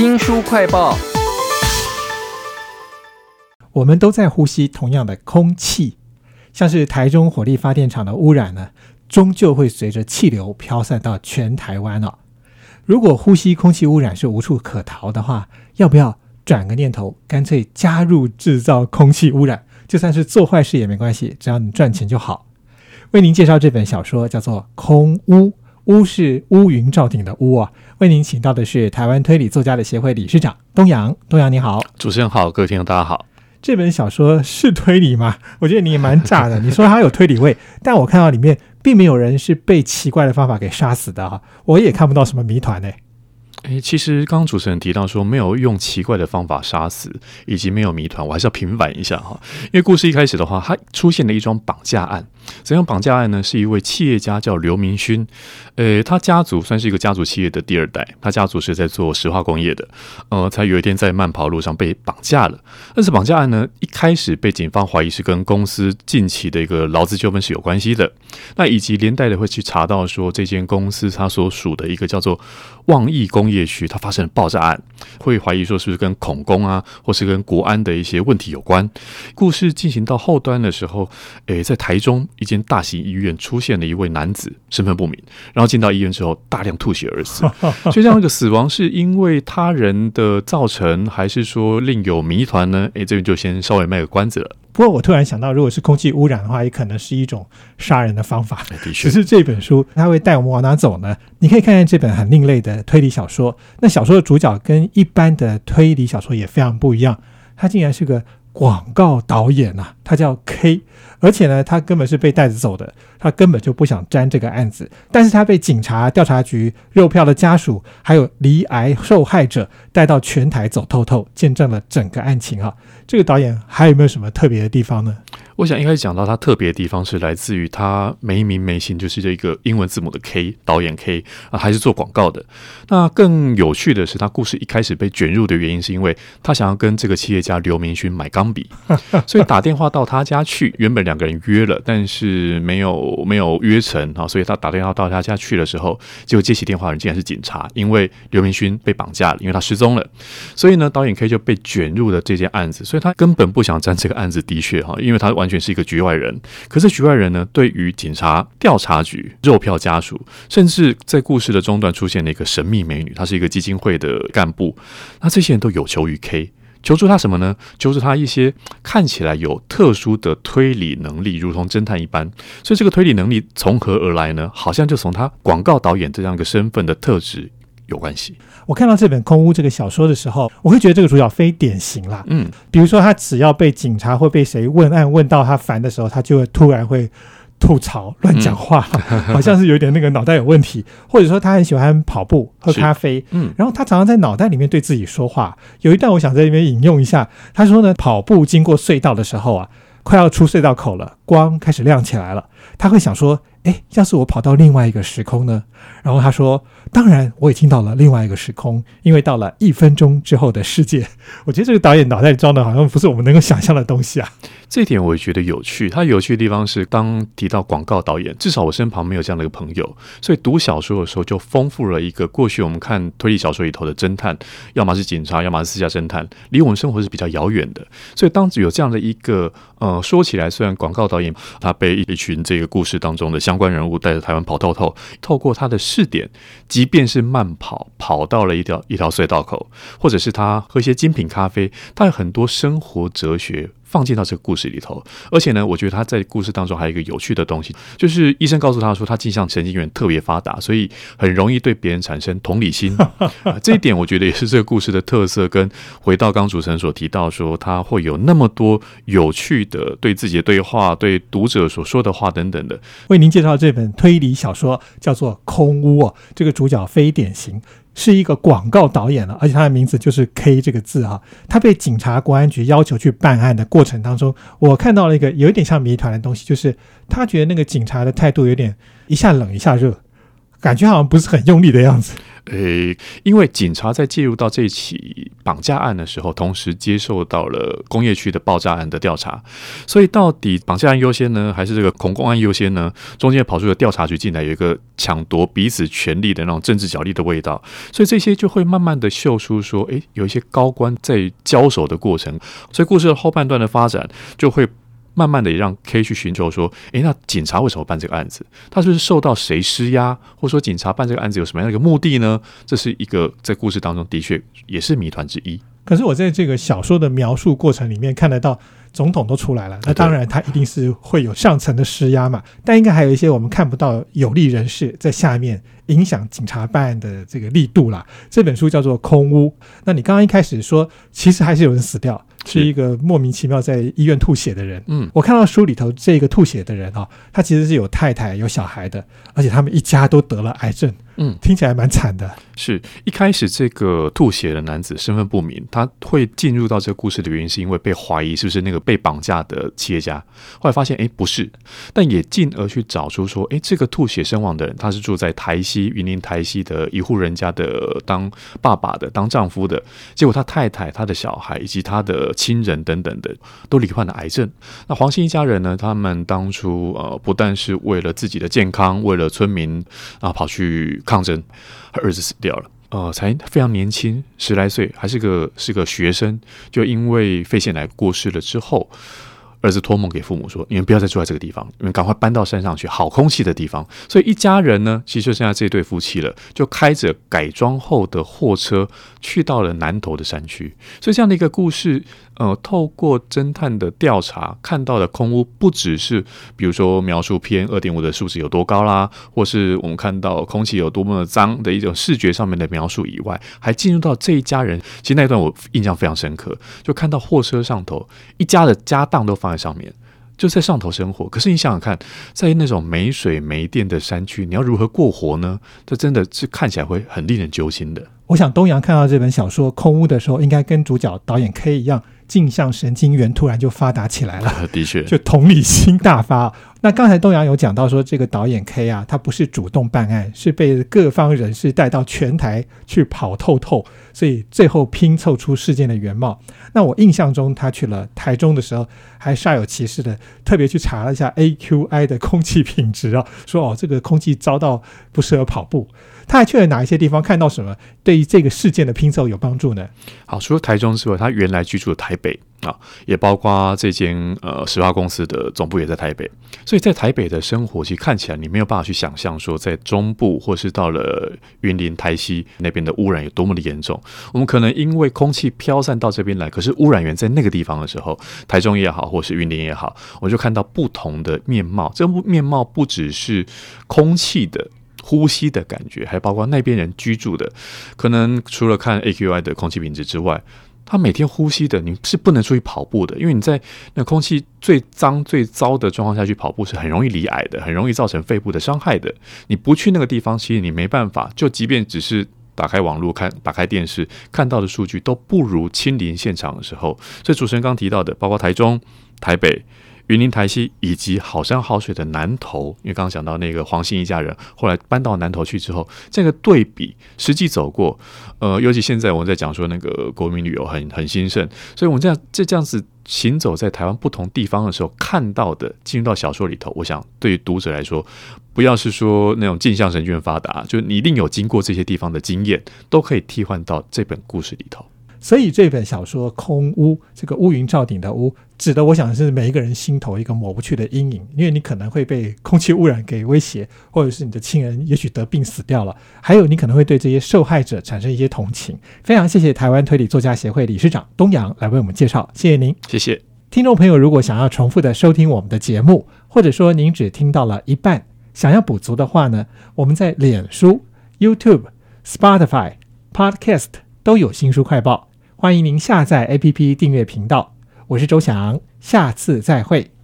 新书快报：我们都在呼吸同样的空气，像是台中火力发电厂的污染呢，终究会随着气流飘散到全台湾哦。如果呼吸空气污染是无处可逃的话，要不要转个念头，干脆加入制造空气污染？就算是做坏事也没关系，只要你赚钱就好。为您介绍这本小说，叫做《空屋》。乌是乌云罩顶的乌啊！为您请到的是台湾推理作家的协会理事长东阳。东阳你好，主持人好，各位听众大家好。这本小说是推理吗？我觉得你也蛮炸的。你说它有推理味，但我看到里面并没有人是被奇怪的方法给杀死的哈，我也看不到什么谜团呢。诶，其实刚刚主持人提到说没有用奇怪的方法杀死，以及没有谜团，我还是要平反一下哈。因为故事一开始的话，它出现了一桩绑架案。怎样绑架案呢？是一位企业家叫刘明勋，呃，他家族算是一个家族企业的第二代，他家族是在做石化工业的，呃，才有一天在慢跑路上被绑架了。但是绑架案呢，一开始被警方怀疑是跟公司近期的一个劳资纠纷是有关系的，那以及连带的会去查到说这间公司它所属的一个叫做旺义工业区，它发生了爆炸案，会怀疑说是不是跟恐攻啊，或是跟国安的一些问题有关。故事进行到后端的时候，诶，在台中。一间大型医院出现了一位男子，身份不明，然后进到医院之后大量吐血而死。所以这样一个死亡是因为他人的造成，还是说另有谜团呢？诶，这边就先稍微卖个关子了。不过我突然想到，如果是空气污染的话，也可能是一种杀人的方法。的确，只是这本书它会带我们往哪走呢？你可以看看这本很另类的推理小说。那小说的主角跟一般的推理小说也非常不一样，他竟然是个。广告导演呐，他叫 K，而且呢，他根本是被带着走的，他根本就不想沾这个案子，但是他被警察、调查局、肉票的家属，还有离癌受害者带到全台走透透，见证了整个案情啊。这个导演还有没有什么特别的地方呢？我想一开始讲到他特别的地方是来自于他没名没姓，就是这个英文字母的 K 导演 K 啊，还是做广告的。那更有趣的是，他故事一开始被卷入的原因，是因为他想要跟这个企业家刘明勋买钢笔，所以打电话到到他家去。原本两个人约了，但是没有没有约成啊，所以他打电话到他家去的时候，结果接起电话的人竟然是警察，因为刘明勋被绑架了，因为他失踪了。所以呢，导演 K 就被卷入了这件案子，所以他根本不想沾这个案子。的确哈，因为他完。全是一个局外人，可是局外人呢，对于警察、调查局、肉票家属，甚至在故事的中段出现了一个神秘美女，她是一个基金会的干部。那这些人都有求于 K，求助他什么呢？求助他一些看起来有特殊的推理能力，如同侦探一般。所以这个推理能力从何而来呢？好像就从他广告导演这样一个身份的特质。有关系。我看到这本《空屋》这个小说的时候，我会觉得这个主角非典型啦。嗯，比如说他只要被警察或被谁问案问到他烦的时候，他就会突然会吐槽、乱讲话，好像是有点那个脑袋有问题。或者说他很喜欢跑步、喝咖啡，嗯，然后他常常在脑袋里面对自己说话。有一段我想在这边引用一下，他说呢，跑步经过隧道的时候啊，快要出隧道口了，光开始亮起来了，他会想说。哎，要是我跑到另外一个时空呢？然后他说：“当然，我也听到了另外一个时空，因为到了一分钟之后的世界。”我觉得这个导演脑袋里装的好像不是我们能够想象的东西啊。这一点我也觉得有趣。他有趣的地方是，当提到广告导演，至少我身旁没有这样的一个朋友，所以读小说的时候就丰富了一个过去我们看推理小说里头的侦探，要么是警察，要么是私家侦探，离我们生活是比较遥远的。所以当有这样的一个呃，说起来虽然广告导演他被一群这个故事当中的。相关人物带着台湾跑透透，透过他的试点，即便是慢跑跑到了一条一条隧道口，或者是他喝一些精品咖啡，他有很多生活哲学。放进到这个故事里头，而且呢，我觉得他在故事当中还有一个有趣的东西，就是医生告诉他说，他镜像神经元特别发达，所以很容易对别人产生同理心。这一点我觉得也是这个故事的特色。跟回到刚主持人所提到说，他会有那么多有趣的对自己的对话、对读者所说的话等等的。为您介绍这本推理小说，叫做《空屋》，这个主角非典型。是一个广告导演了，而且他的名字就是 K 这个字啊。他被警察、公安局要求去办案的过程当中，我看到了一个有点像谜团的东西，就是他觉得那个警察的态度有点一下冷一下热，感觉好像不是很用力的样子。诶，因为警察在介入到这起。绑架案的时候，同时接受到了工业区的爆炸案的调查。所以，到底绑架案优先呢，还是这个恐攻案优先呢？中间跑出了调查局进来，有一个抢夺彼此权力的那种政治角力的味道。所以这些就会慢慢的秀出说，诶，有一些高官在交手的过程。所以故事的后半段的发展就会。慢慢的也让 K 去寻求说，诶，那警察为什么办这个案子？他是不是受到谁施压，或者说警察办这个案子有什么样的一个目的呢？这是一个在故事当中的确也是谜团之一。可是我在这个小说的描述过程里面看得到，总统都出来了，那当然他一定是会有上层的施压嘛。但应该还有一些我们看不到有利人士在下面影响警察办案的这个力度啦。这本书叫做《空屋》，那你刚刚一开始说，其实还是有人死掉。是一个莫名其妙在医院吐血的人。嗯，我看到书里头这个吐血的人啊，他其实是有太太有小孩的，而且他们一家都得了癌症。嗯，听起来蛮惨的。是一开始这个吐血的男子身份不明，他会进入到这个故事的原因，是因为被怀疑是不是那个被绑架的企业家。后来发现，哎，不是，但也进而去找出说，哎，这个吐血身亡的人，他是住在台西云林台西的一户人家的，当爸爸的，当丈夫的。结果他太太、他的小孩以及他的亲人等等的，都罹患了癌症。那黄姓一家人呢？他们当初呃，不但是为了自己的健康，为了村民啊，跑去。抗争，他儿子死掉了，呃，才非常年轻，十来岁，还是个是个学生，就因为肺腺癌过世了之后。儿子托梦给父母说：“你们不要再住在这个地方，你们赶快搬到山上去，好空气的地方。”所以一家人呢，其实就剩下这对夫妻了，就开着改装后的货车去到了南头的山区。所以这样的一个故事，呃，透过侦探的调查看到的空屋，不只是比如说描述 PM 二点五的数值有多高啦，或是我们看到空气有多么的脏的一种视觉上面的描述以外，还进入到这一家人。其实那一段我印象非常深刻，就看到货车上头一家的家当都放。在上面，就在上头生活。可是你想想看，在那种没水没电的山区，你要如何过活呢？这真的是看起来会很令人揪心的。我想东阳看到这本小说《空屋》的时候，应该跟主角导演 K 一样。镜像神经元突然就发达起来了，的确，就同理心大发。那刚才东阳有讲到说，这个导演 K 啊，他不是主动办案，是被各方人士带到全台去跑透透，所以最后拼凑出事件的原貌。那我印象中，他去了台中的时候，还煞有其事的特别去查了一下 AQI 的空气品质啊，说哦，这个空气糟到不适合跑步。他还去了哪一些地方？看到什么对于这个事件的拼凑有帮助呢？好，除了台中之外，他原来居住的台北啊，也包括这间呃石化公司的总部也在台北。所以在台北的生活，其实看起来你没有办法去想象说，在中部或是到了云林台西那边的污染有多么的严重。我们可能因为空气飘散到这边来，可是污染源在那个地方的时候，台中也好，或是云林也好，我就看到不同的面貌。这面貌不只是空气的。呼吸的感觉，还包括那边人居住的，可能除了看 AQI 的空气品质之外，他每天呼吸的，你是不能出去跑步的，因为你在那空气最脏最糟的状况下去跑步，是很容易离癌的，很容易造成肺部的伤害的。你不去那个地方，其实你没办法。就即便只是打开网络看、打开电视看到的数据，都不如亲临现场的时候。所以主持人刚提到的，包括台中、台北。云林台西以及好山好水的南投，因为刚刚讲到那个黄兴一家人，后来搬到南投去之后，这个对比实际走过，呃，尤其现在我们在讲说那个国民旅游很很兴盛，所以我们这样这这样子行走在台湾不同地方的时候看到的，进入到小说里头，我想对于读者来说，不要是说那种镜像神经发达，就你一定有经过这些地方的经验，都可以替换到这本故事里头。所以这本小说《空屋》，这个乌云罩顶的屋，指的我想是每一个人心头一个抹不去的阴影，因为你可能会被空气污染给威胁，或者是你的亲人也许得病死掉了，还有你可能会对这些受害者产生一些同情。非常谢谢台湾推理作家协会理事长东阳来为我们介绍，谢谢您，谢谢听众朋友。如果想要重复的收听我们的节目，或者说您只听到了一半，想要补足的话呢，我们在脸书、YouTube、Spotify、Podcast 都有新书快报。欢迎您下载 APP 订阅频道，我是周翔，下次再会。